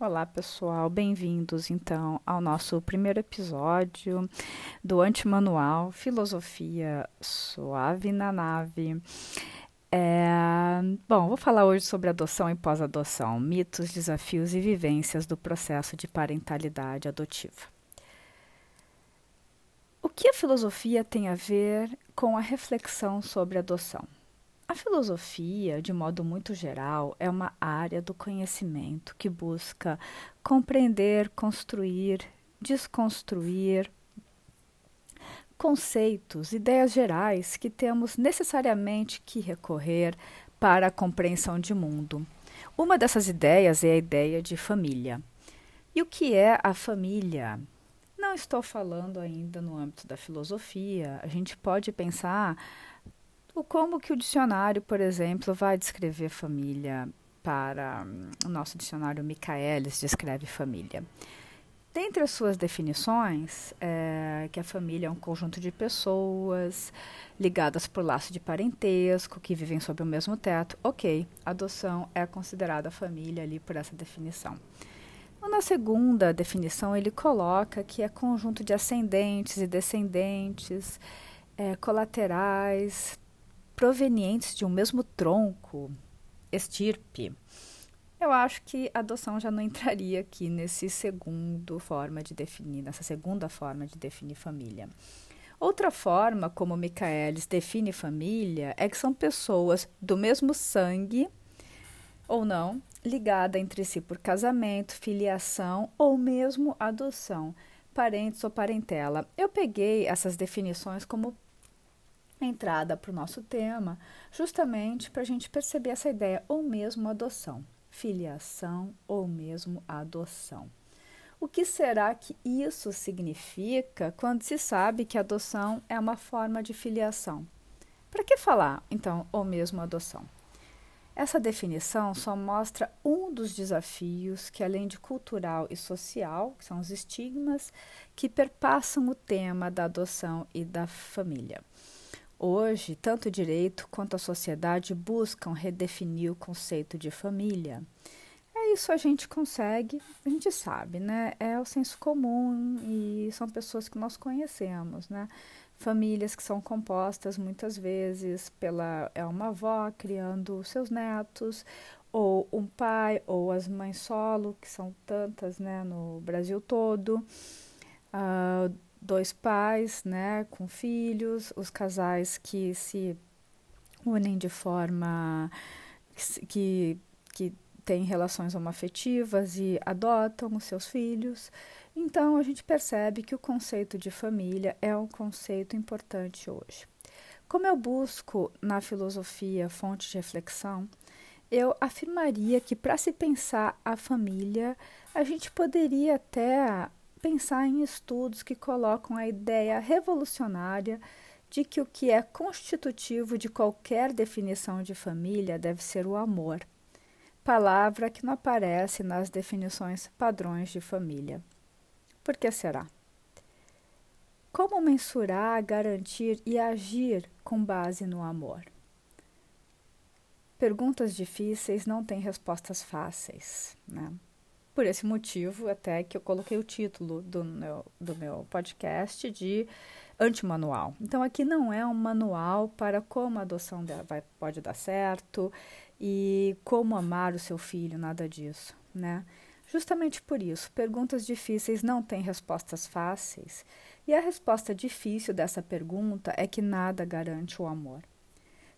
Olá, pessoal, bem-vindos então ao nosso primeiro episódio do Antimanual Filosofia Suave na Nave. É, bom, vou falar hoje sobre adoção e pós-adoção, mitos, desafios e vivências do processo de parentalidade adotiva. O que a filosofia tem a ver com a reflexão sobre adoção? A filosofia, de modo muito geral, é uma área do conhecimento que busca compreender, construir, desconstruir conceitos, ideias gerais que temos necessariamente que recorrer para a compreensão de mundo. Uma dessas ideias é a ideia de família. E o que é a família? Não estou falando ainda no âmbito da filosofia. A gente pode pensar o como que o dicionário, por exemplo, vai descrever família para o nosso dicionário Michaelis descreve família. Dentre as suas definições, é que a família é um conjunto de pessoas ligadas por laço de parentesco, que vivem sob o mesmo teto. Ok, adoção é considerada família ali por essa definição. Na segunda definição, ele coloca que é conjunto de ascendentes e descendentes, é, colaterais, provenientes de um mesmo tronco, estirpe, eu acho que a adoção já não entraria aqui nesse segundo forma de definir, nessa segunda forma de definir família. Outra forma como Michaelis define família é que são pessoas do mesmo sangue ou não, ligada entre si por casamento, filiação ou mesmo adoção, parentes ou parentela. Eu peguei essas definições como entrada para o nosso tema, justamente para a gente perceber essa ideia, ou mesmo adoção, filiação ou mesmo adoção. O que será que isso significa quando se sabe que adoção é uma forma de filiação? Para que falar, então, ou mesmo adoção? Essa definição só mostra um dos desafios que, além de cultural e social, que são os estigmas, que perpassam o tema da adoção e da família. Hoje, tanto o direito quanto a sociedade buscam redefinir o conceito de família. É isso a gente consegue, a gente sabe, né? É o senso comum e são pessoas que nós conhecemos, né? Famílias que são compostas muitas vezes pela é uma avó criando seus netos, ou um pai, ou as mães solo, que são tantas, né, no Brasil todo. Uh, dois pais, né, com filhos, os casais que se unem de forma que, que têm relações homoafetivas e adotam os seus filhos. Então, a gente percebe que o conceito de família é um conceito importante hoje. Como eu busco na filosofia fonte de reflexão, eu afirmaria que para se pensar a família, a gente poderia até pensar em estudos que colocam a ideia revolucionária de que o que é constitutivo de qualquer definição de família deve ser o amor, palavra que não aparece nas definições padrões de família. Por que será? Como mensurar, garantir e agir com base no amor? Perguntas difíceis não têm respostas fáceis, né? Por esse motivo, até que eu coloquei o título do meu, do meu podcast de antimanual. Então, aqui não é um manual para como a adoção vai, pode dar certo e como amar o seu filho, nada disso, né? Justamente por isso, perguntas difíceis não têm respostas fáceis, e a resposta difícil dessa pergunta é que nada garante o amor.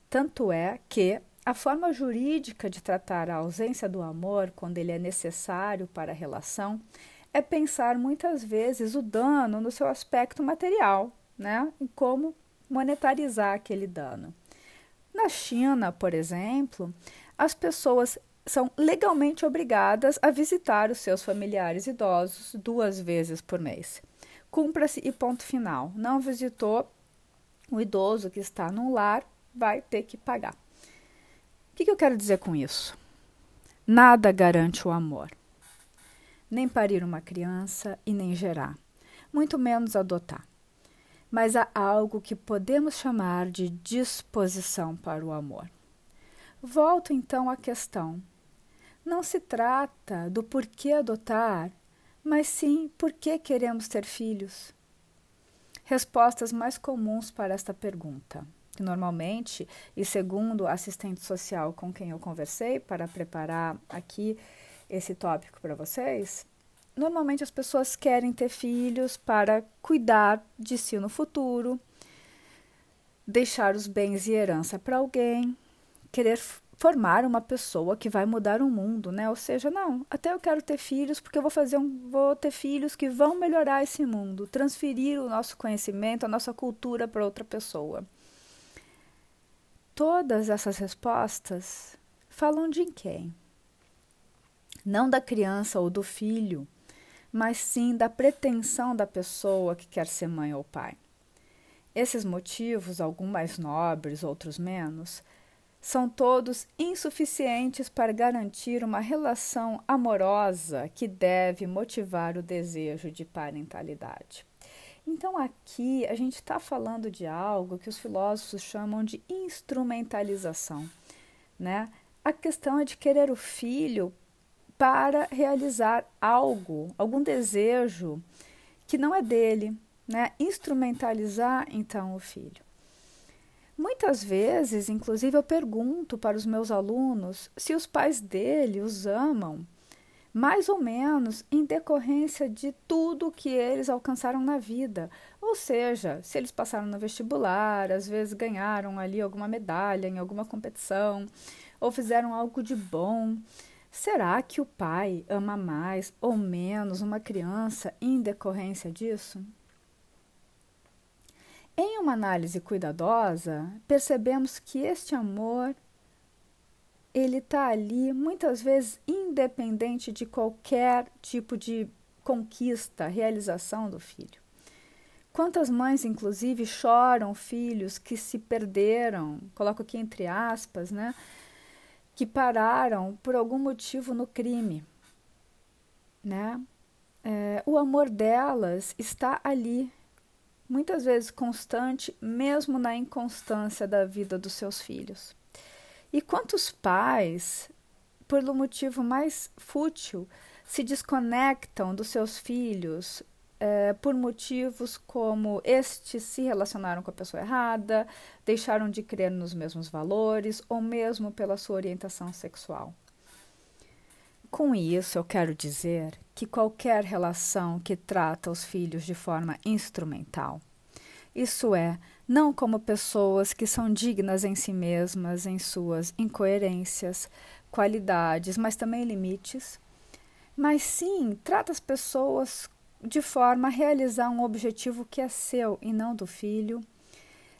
Tanto é que a forma jurídica de tratar a ausência do amor quando ele é necessário para a relação é pensar muitas vezes o dano no seu aspecto material, né? E como monetarizar aquele dano. Na China, por exemplo, as pessoas são legalmente obrigadas a visitar os seus familiares idosos duas vezes por mês. Cumpra-se e ponto final. Não visitou o idoso que está num lar, vai ter que pagar. O que, que eu quero dizer com isso? Nada garante o amor. Nem parir uma criança e nem gerar, muito menos adotar. Mas há algo que podemos chamar de disposição para o amor. Volto então à questão: não se trata do porquê adotar, mas sim por que queremos ter filhos. Respostas mais comuns para esta pergunta. Normalmente, e segundo a assistente social com quem eu conversei para preparar aqui esse tópico para vocês, normalmente as pessoas querem ter filhos para cuidar de si no futuro, deixar os bens e herança para alguém, querer formar uma pessoa que vai mudar o mundo, né? Ou seja, não, até eu quero ter filhos porque eu vou fazer um, vou ter filhos que vão melhorar esse mundo, transferir o nosso conhecimento, a nossa cultura para outra pessoa. Todas essas respostas falam de quem? Não da criança ou do filho, mas sim da pretensão da pessoa que quer ser mãe ou pai. Esses motivos, alguns mais nobres, outros menos, são todos insuficientes para garantir uma relação amorosa que deve motivar o desejo de parentalidade. Então, aqui a gente está falando de algo que os filósofos chamam de instrumentalização. Né? A questão é de querer o filho para realizar algo, algum desejo que não é dele, né? Instrumentalizar então o filho. Muitas vezes, inclusive, eu pergunto para os meus alunos se os pais dele os amam, mais ou menos em decorrência de tudo que eles alcançaram na vida. Ou seja, se eles passaram no vestibular, às vezes ganharam ali alguma medalha em alguma competição, ou fizeram algo de bom. Será que o pai ama mais ou menos uma criança em decorrência disso? Em uma análise cuidadosa, percebemos que este amor ele está ali muitas vezes independente de qualquer tipo de conquista, realização do filho. Quantas mães, inclusive, choram filhos que se perderam, coloco aqui entre aspas, né? Que pararam por algum motivo no crime, né? É, o amor delas está ali muitas vezes constante, mesmo na inconstância da vida dos seus filhos. E quantos pais, pelo motivo mais fútil, se desconectam dos seus filhos é, por motivos como estes se relacionaram com a pessoa errada, deixaram de crer nos mesmos valores ou mesmo pela sua orientação sexual. Com isso, eu quero dizer que qualquer relação que trata os filhos de forma instrumental, isso é, não como pessoas que são dignas em si mesmas, em suas incoerências, qualidades, mas também limites, mas sim trata as pessoas de forma a realizar um objetivo que é seu e não do filho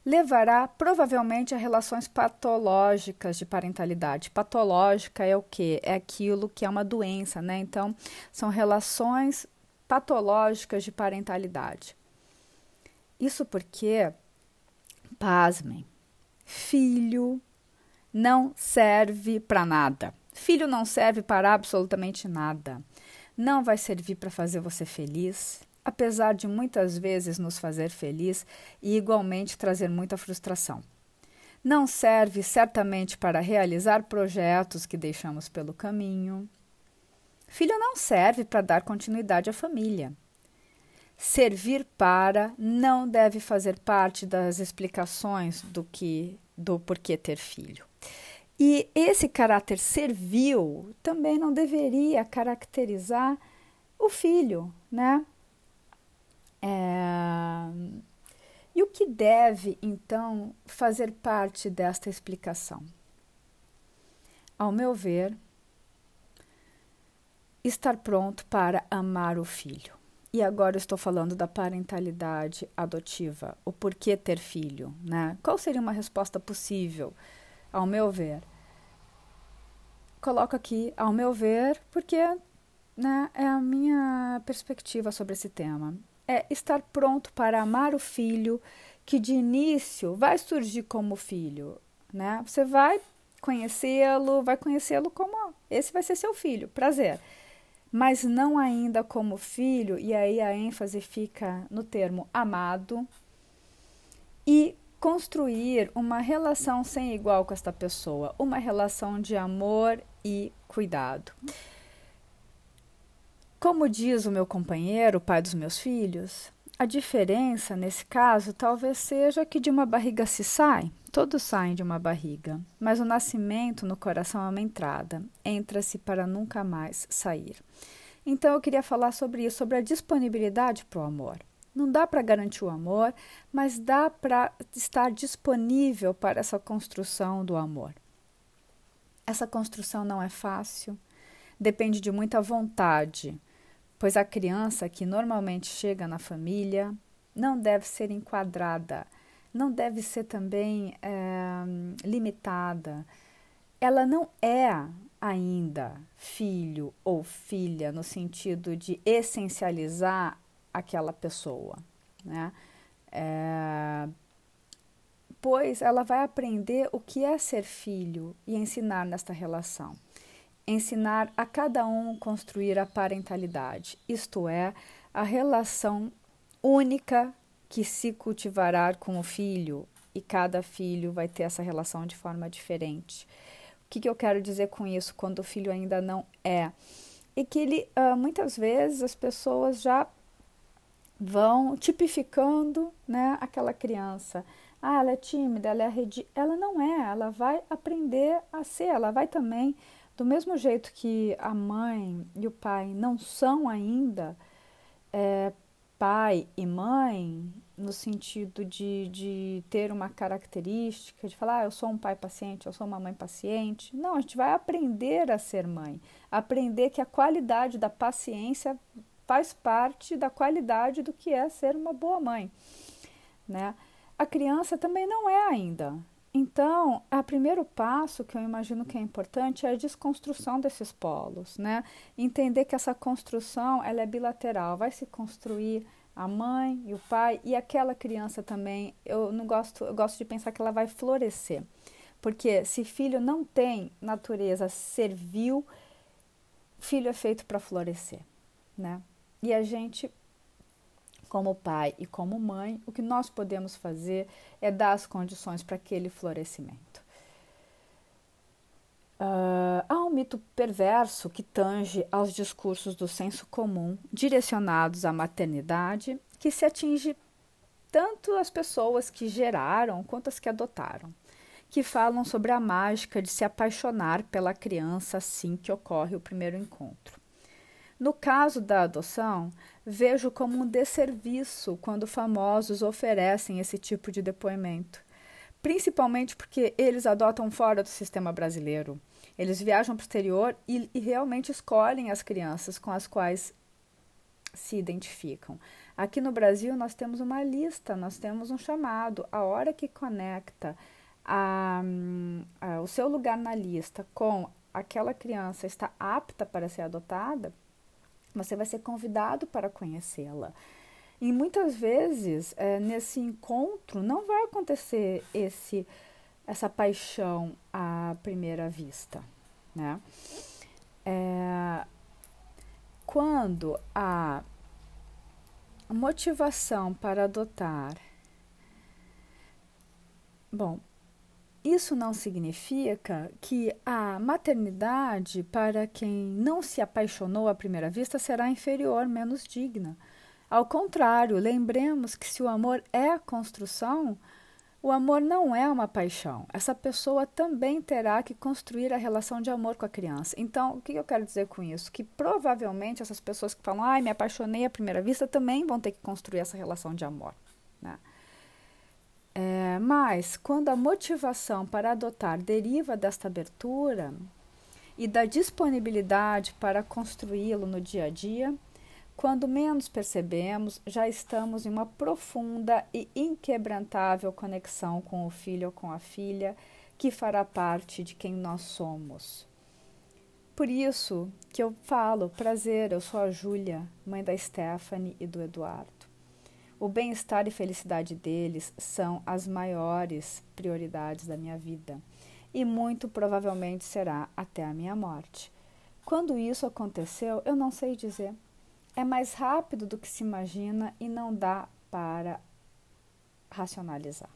levará provavelmente a relações patológicas de parentalidade. Patológica é o que? É aquilo que é uma doença, né? Então, são relações patológicas de parentalidade. Isso porque, pasmem, filho não serve para nada. Filho não serve para absolutamente nada. Não vai servir para fazer você feliz, apesar de muitas vezes nos fazer feliz e igualmente trazer muita frustração. Não serve certamente para realizar projetos que deixamos pelo caminho. Filho não serve para dar continuidade à família. Servir para não deve fazer parte das explicações do que do porquê ter filho. E esse caráter servil também não deveria caracterizar o filho, né? É... E o que deve, então, fazer parte desta explicação? Ao meu ver, estar pronto para amar o filho. E agora estou falando da parentalidade adotiva, o porquê ter filho, né? Qual seria uma resposta possível, ao meu ver? Coloco aqui, ao meu ver, porque né, é a minha perspectiva sobre esse tema é estar pronto para amar o filho que de início vai surgir como filho, né? Você vai conhecê-lo, vai conhecê-lo como esse vai ser seu filho, prazer. Mas não ainda como filho, e aí a ênfase fica no termo amado. E construir uma relação sem igual com esta pessoa, uma relação de amor e cuidado. Como diz o meu companheiro, o pai dos meus filhos, a diferença nesse caso talvez seja que de uma barriga se sai, todos saem de uma barriga, mas o nascimento no coração é uma entrada, entra-se para nunca mais sair. Então eu queria falar sobre isso, sobre a disponibilidade para o amor. Não dá para garantir o amor, mas dá para estar disponível para essa construção do amor. Essa construção não é fácil, depende de muita vontade, pois a criança que normalmente chega na família não deve ser enquadrada, não deve ser também é, limitada. Ela não é ainda filho ou filha no sentido de essencializar aquela pessoa, né? É, pois ela vai aprender o que é ser filho e ensinar nesta relação ensinar a cada um construir a parentalidade, isto é, a relação única que se cultivará com o filho, e cada filho vai ter essa relação de forma diferente. O que, que eu quero dizer com isso quando o filho ainda não é? E que ele, uh, muitas vezes as pessoas já vão tipificando né, aquela criança. Ah, ela é tímida, ela é arredia. Ela não é, ela vai aprender a ser, ela vai também do mesmo jeito que a mãe e o pai não são ainda é, pai e mãe, no sentido de, de ter uma característica, de falar, ah, eu sou um pai paciente, eu sou uma mãe paciente. Não, a gente vai aprender a ser mãe, aprender que a qualidade da paciência faz parte da qualidade do que é ser uma boa mãe, né? A criança também não é ainda. Então, o primeiro passo que eu imagino que é importante é a desconstrução desses polos, né? Entender que essa construção ela é bilateral, vai se construir a mãe e o pai e aquela criança também. Eu não gosto, eu gosto de pensar que ela vai florescer, porque se filho não tem natureza servil, filho é feito para florescer, né? E a gente como pai e como mãe, o que nós podemos fazer é dar as condições para aquele florescimento. Uh, há um mito perverso que tange aos discursos do senso comum direcionados à maternidade, que se atinge tanto as pessoas que geraram quanto as que adotaram, que falam sobre a mágica de se apaixonar pela criança assim que ocorre o primeiro encontro. No caso da adoção, vejo como um desserviço quando famosos oferecem esse tipo de depoimento, principalmente porque eles adotam fora do sistema brasileiro. Eles viajam para o exterior e, e realmente escolhem as crianças com as quais se identificam. Aqui no Brasil, nós temos uma lista, nós temos um chamado. A hora que conecta a, a, o seu lugar na lista com aquela criança está apta para ser adotada, você vai ser convidado para conhecê-la. E muitas vezes é, nesse encontro não vai acontecer esse essa paixão à primeira vista, né? É, quando a motivação para adotar, bom, isso não significa que a maternidade, para quem não se apaixonou à primeira vista, será inferior, menos digna. Ao contrário, lembremos que se o amor é construção, o amor não é uma paixão. Essa pessoa também terá que construir a relação de amor com a criança. Então, o que eu quero dizer com isso? Que provavelmente essas pessoas que falam, ai, me apaixonei à primeira vista, também vão ter que construir essa relação de amor. Né? É, mas, quando a motivação para adotar deriva desta abertura e da disponibilidade para construí-lo no dia a dia, quando menos percebemos, já estamos em uma profunda e inquebrantável conexão com o filho ou com a filha que fará parte de quem nós somos. Por isso que eu falo, prazer, eu sou a Júlia, mãe da Stephanie e do Eduardo. O bem-estar e felicidade deles são as maiores prioridades da minha vida e muito provavelmente será até a minha morte. Quando isso aconteceu, eu não sei dizer. É mais rápido do que se imagina e não dá para racionalizar.